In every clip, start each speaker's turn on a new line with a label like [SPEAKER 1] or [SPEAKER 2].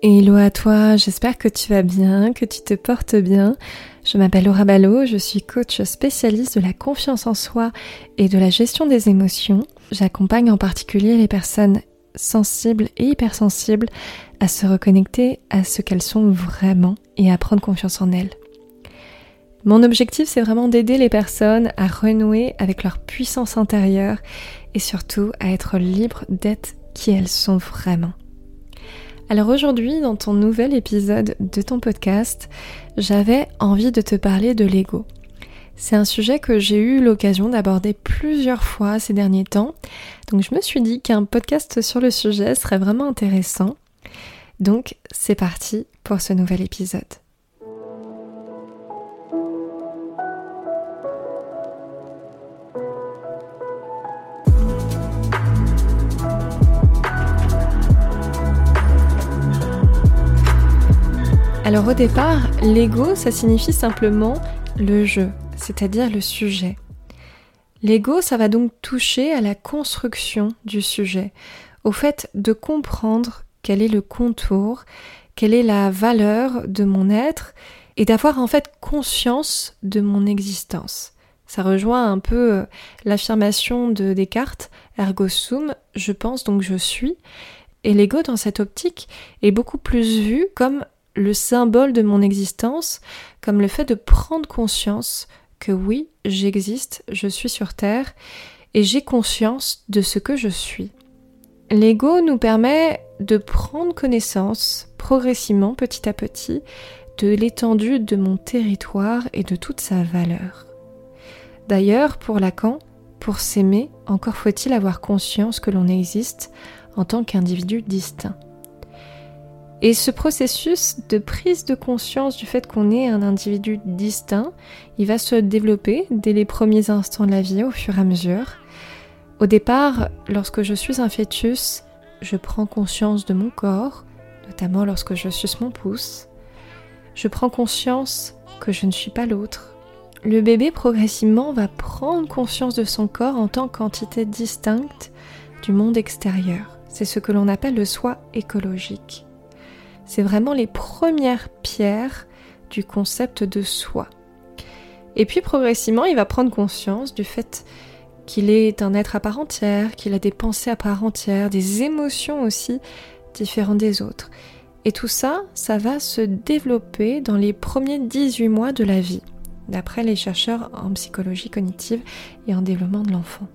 [SPEAKER 1] Hello à toi, j'espère que tu vas bien, que tu te portes bien. Je m'appelle Laura Ballot, je suis coach spécialiste de la confiance en soi et de la gestion des émotions. J'accompagne en particulier les personnes sensibles et hypersensibles à se reconnecter à ce qu'elles sont vraiment et à prendre confiance en elles. Mon objectif, c'est vraiment d'aider les personnes à renouer avec leur puissance intérieure et surtout à être libres d'être qui elles sont vraiment. Alors aujourd'hui, dans ton nouvel épisode de ton podcast, j'avais envie de te parler de l'ego. C'est un sujet que j'ai eu l'occasion d'aborder plusieurs fois ces derniers temps, donc je me suis dit qu'un podcast sur le sujet serait vraiment intéressant. Donc c'est parti pour ce nouvel épisode. Alors au départ, l'ego, ça signifie simplement le jeu, c'est-à-dire le sujet. L'ego, ça va donc toucher à la construction du sujet, au fait de comprendre quel est le contour, quelle est la valeur de mon être et d'avoir en fait conscience de mon existence. Ça rejoint un peu euh, l'affirmation de Descartes, ergo sum, je pense donc je suis. Et l'ego dans cette optique est beaucoup plus vu comme le symbole de mon existence, comme le fait de prendre conscience que oui, j'existe, je suis sur Terre, et j'ai conscience de ce que je suis. L'ego nous permet de prendre connaissance progressivement, petit à petit, de l'étendue de mon territoire et de toute sa valeur. D'ailleurs, pour Lacan, pour s'aimer, encore faut-il avoir conscience que l'on existe en tant qu'individu distinct. Et ce processus de prise de conscience du fait qu'on est un individu distinct, il va se développer dès les premiers instants de la vie au fur et à mesure. Au départ, lorsque je suis un fœtus, je prends conscience de mon corps, notamment lorsque je suce mon pouce. Je prends conscience que je ne suis pas l'autre. Le bébé progressivement va prendre conscience de son corps en tant qu'entité distincte du monde extérieur. C'est ce que l'on appelle le soi écologique. C'est vraiment les premières pierres du concept de soi. Et puis progressivement, il va prendre conscience du fait qu'il est un être à part entière, qu'il a des pensées à part entière, des émotions aussi différentes des autres. Et tout ça, ça va se développer dans les premiers 18 mois de la vie, d'après les chercheurs en psychologie cognitive et en développement de l'enfant.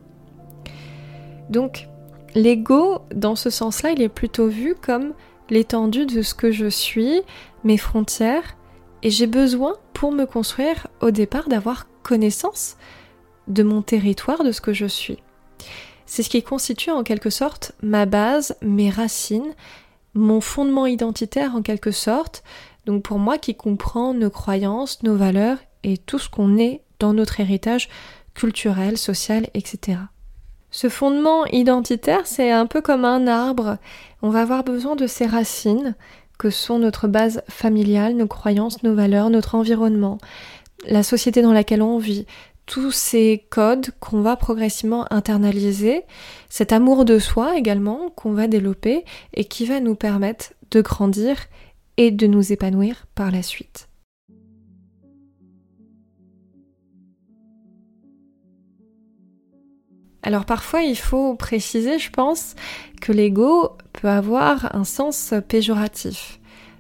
[SPEAKER 1] Donc, l'ego, dans ce sens-là, il est plutôt vu comme l'étendue de ce que je suis, mes frontières, et j'ai besoin pour me construire au départ d'avoir connaissance de mon territoire, de ce que je suis. C'est ce qui constitue en quelque sorte ma base, mes racines, mon fondement identitaire en quelque sorte, donc pour moi qui comprend nos croyances, nos valeurs et tout ce qu'on est dans notre héritage culturel, social, etc. Ce fondement identitaire, c'est un peu comme un arbre. On va avoir besoin de ses racines, que sont notre base familiale, nos croyances, nos valeurs, notre environnement, la société dans laquelle on vit, tous ces codes qu'on va progressivement internaliser, cet amour de soi également qu'on va développer et qui va nous permettre de grandir et de nous épanouir par la suite. Alors parfois il faut préciser, je pense, que l'ego peut avoir un sens péjoratif.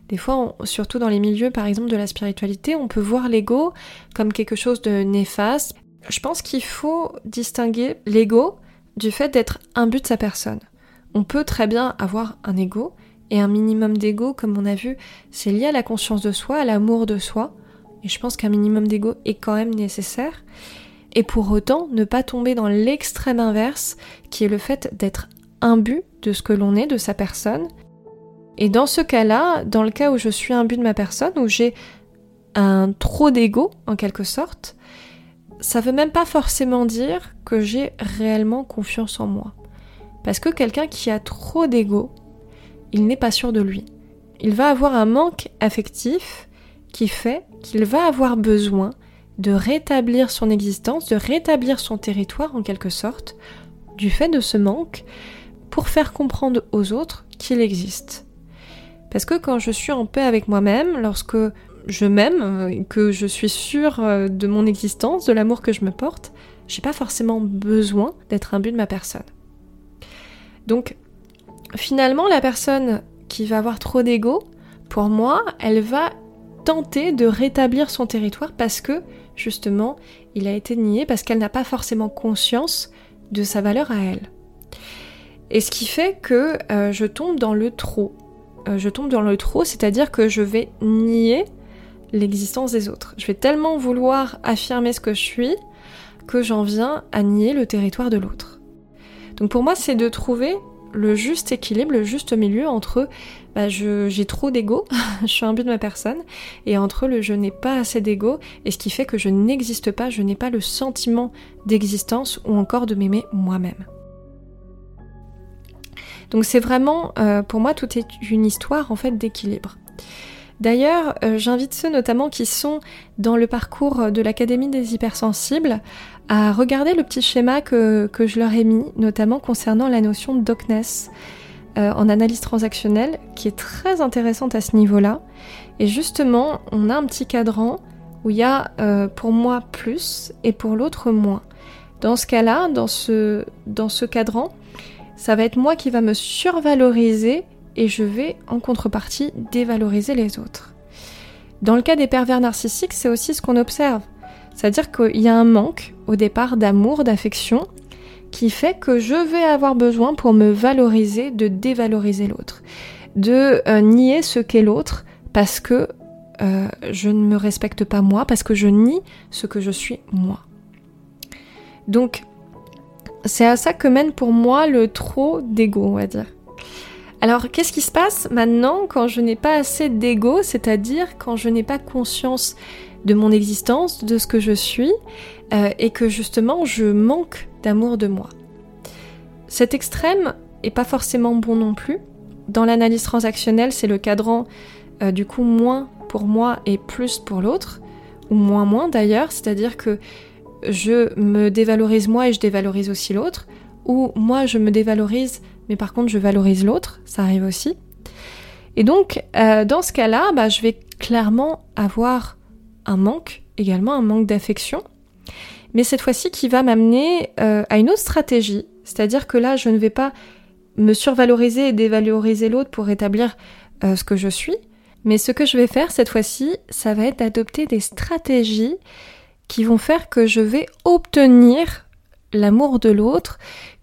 [SPEAKER 1] Des fois, surtout dans les milieux par exemple de la spiritualité, on peut voir l'ego comme quelque chose de néfaste. Je pense qu'il faut distinguer l'ego du fait d'être un but de sa personne. On peut très bien avoir un ego et un minimum d'ego, comme on a vu, c'est lié à la conscience de soi, à l'amour de soi. Et je pense qu'un minimum d'ego est quand même nécessaire et pour autant ne pas tomber dans l'extrême inverse qui est le fait d'être imbu de ce que l'on est, de sa personne. Et dans ce cas-là, dans le cas où je suis imbu de ma personne, où j'ai un trop d'ego en quelque sorte, ça veut même pas forcément dire que j'ai réellement confiance en moi. Parce que quelqu'un qui a trop d'ego, il n'est pas sûr de lui. Il va avoir un manque affectif qui fait qu'il va avoir besoin de rétablir son existence, de rétablir son territoire en quelque sorte, du fait de ce manque, pour faire comprendre aux autres qu'il existe. Parce que quand je suis en paix avec moi-même, lorsque je m'aime, que je suis sûre euh, de mon existence, de l'amour que je me porte, j'ai pas forcément besoin d'être un but de ma personne. Donc, finalement, la personne qui va avoir trop d'ego, pour moi, elle va tenter de rétablir son territoire parce que, justement, il a été nié, parce qu'elle n'a pas forcément conscience de sa valeur à elle. Et ce qui fait que euh, je tombe dans le trop. Euh, je tombe dans le trop, c'est-à-dire que je vais nier l'existence des autres. Je vais tellement vouloir affirmer ce que je suis que j'en viens à nier le territoire de l'autre. Donc pour moi, c'est de trouver le juste équilibre, le juste milieu entre bah, j'ai trop d'ego, je suis un but de ma personne, et entre le je n'ai pas assez d'ego, et ce qui fait que je n'existe pas, je n'ai pas le sentiment d'existence ou encore de m'aimer moi-même. Donc c'est vraiment, euh, pour moi, tout est une histoire en fait d'équilibre. D'ailleurs, euh, j'invite ceux notamment qui sont dans le parcours de l'Académie des hypersensibles à regarder le petit schéma que, je leur ai mis, notamment concernant la notion de docness euh, en analyse transactionnelle, qui est très intéressante à ce niveau-là. Et justement, on a un petit cadran où il y a pour moi plus et pour l'autre moins. Dans ce cas-là, dans ce cadran, ça va être moi qui va me survaloriser et je vais en contrepartie dévaloriser les autres. Dans le cas des pervers narcissiques, c'est aussi ce qu'on observe. C'est-à-dire qu'il y a un manque au départ d'amour, d'affection, qui fait que je vais avoir besoin pour me valoriser de dévaloriser l'autre, de euh, nier ce qu'est l'autre parce que euh, je ne me respecte pas moi, parce que je nie ce que je suis moi. Donc, c'est à ça que mène pour moi le trop d'ego, on va dire. Alors, qu'est-ce qui se passe maintenant quand je n'ai pas assez d'ego, c'est-à-dire quand je n'ai pas conscience de mon existence, de ce que je suis, euh, et que justement je manque d'amour de moi? Cet extrême est pas forcément bon non plus. Dans l'analyse transactionnelle, c'est le cadran euh, du coup moins pour moi et plus pour l'autre, ou moins moins d'ailleurs, c'est-à-dire que je me dévalorise moi et je dévalorise aussi l'autre, ou moi je me dévalorise mais par contre je valorise l'autre, ça arrive aussi. Et donc euh, dans ce cas-là, bah, je vais clairement avoir un manque, également un manque d'affection, mais cette fois-ci qui va m'amener euh, à une autre stratégie, c'est-à-dire que là je ne vais pas me survaloriser et dévaloriser l'autre pour rétablir euh, ce que je suis, mais ce que je vais faire cette fois-ci, ça va être d'adopter des stratégies qui vont faire que je vais obtenir l'amour de l'autre,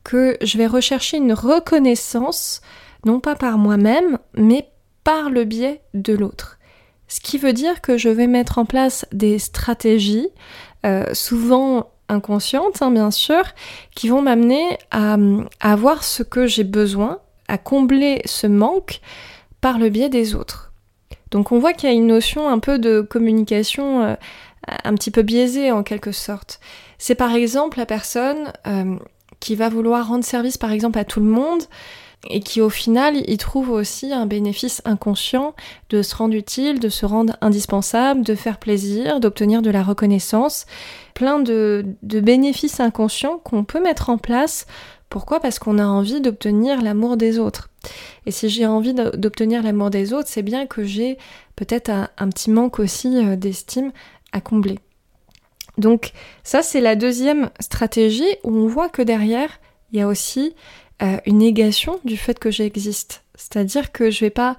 [SPEAKER 1] que je vais rechercher une reconnaissance, non pas par moi-même, mais par le biais de l'autre. Ce qui veut dire que je vais mettre en place des stratégies, euh, souvent inconscientes hein, bien sûr, qui vont m'amener à, avoir ce que j'ai besoin, à combler ce manque par le biais des autres. Donc on voit qu'il y a une notion un peu de communication euh, un petit peu biaisé en quelque sorte. C'est par exemple la personne euh, qui va vouloir rendre service par exemple à tout le monde et qui au final y trouve aussi un bénéfice inconscient de se rendre utile, de se rendre indispensable, de faire plaisir, d'obtenir de la reconnaissance, plein de, bénéfices inconscients qu'on peut mettre en place. Pourquoi? Parce qu'on a envie d'obtenir l'amour des autres. Et si j'ai envie d'obtenir l'amour des autres, c'est bien que j'ai peut-être un, petit manque aussi euh, d'estime à combler. Donc ça, c'est la deuxième stratégie où on voit que derrière, il y a aussi euh, une négation du fait que j'existe. C'est-à-dire que je vais pas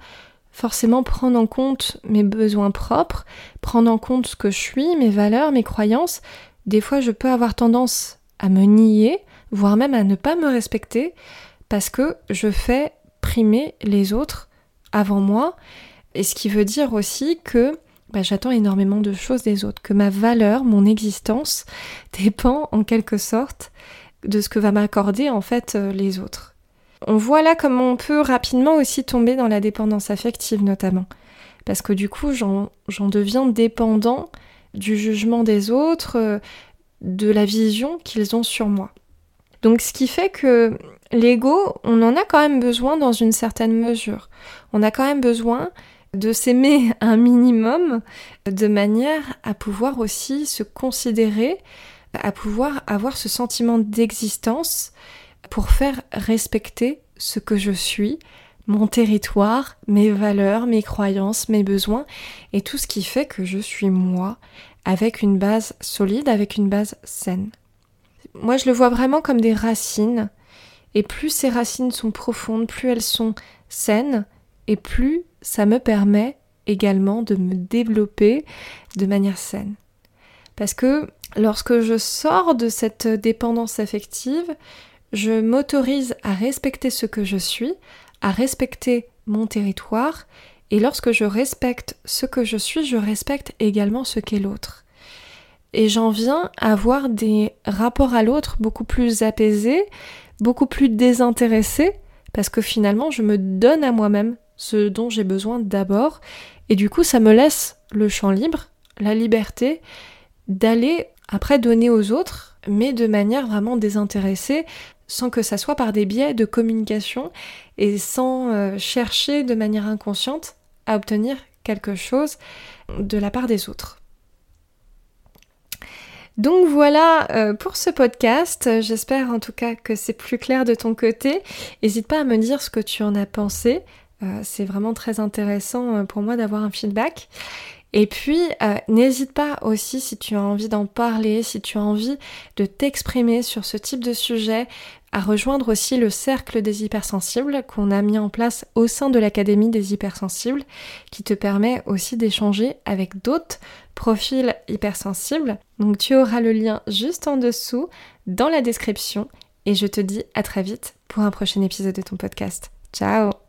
[SPEAKER 1] forcément prendre en compte mes besoins propres, prendre en compte ce que je suis, mes valeurs, mes croyances. Des fois, je peux avoir tendance à me nier, voire même à ne pas me respecter, parce que je fais primer les autres avant moi. Et ce qui veut dire aussi que bah, j'attends énormément de choses des autres, que ma valeur, mon existence dépend en quelque sorte de ce que va m'accorder en fait euh, les autres. On voit là comment on peut rapidement aussi tomber dans la dépendance affective notamment, parce que du coup j'en deviens dépendant du jugement des autres, euh, de la vision qu'ils ont sur moi. Donc ce qui fait que l'ego, on en a quand même besoin dans une certaine mesure. On a quand même besoin de s'aimer un minimum de manière à pouvoir aussi se considérer, à pouvoir avoir ce sentiment d'existence pour faire respecter ce que je suis mon territoire, mes valeurs, mes croyances, mes besoins et tout ce qui fait que je suis moi avec une base solide, avec une base saine. Moi, je le vois vraiment comme des racines et plus ces racines sont profondes, plus elles sont saines et plus ça me permet également de me développer de manière saine. Parce que lorsque je sors de cette dépendance affective, je m'autorise à respecter ce que je suis, à respecter mon territoire, et lorsque je respecte ce que je suis, je respecte également ce qu'est l'autre. Et j'en viens à avoir des rapports à l'autre beaucoup plus apaisés, beaucoup plus désintéressés, parce que finalement je me donne à moi-même ce dont j'ai besoin d'abord, et du coup ça me laisse le champ libre, la liberté d'aller après donner aux autres, mais de manière vraiment désintéressée, sans que ça soit par des biais de communication et sans euh, chercher de manière inconsciente à obtenir quelque chose de la part des autres. Donc voilà euh, pour ce podcast. J'espère en tout cas que c'est plus clair de ton côté. N'hésite pas à me dire ce que tu en as pensé. Euh, c'est vraiment très intéressant pour moi d'avoir un feedback. Et puis, euh, n'hésite pas aussi si tu as envie d'en parler, si tu as envie de t'exprimer sur ce type de sujet, à rejoindre aussi le cercle des hypersensibles qu'on a mis en place au sein de l'Académie des hypersensibles, qui te permet aussi d'échanger avec d'autres profils hypersensibles. Donc tu auras le lien juste en dessous dans la description et je te dis à très vite pour un prochain épisode de ton podcast. Ciao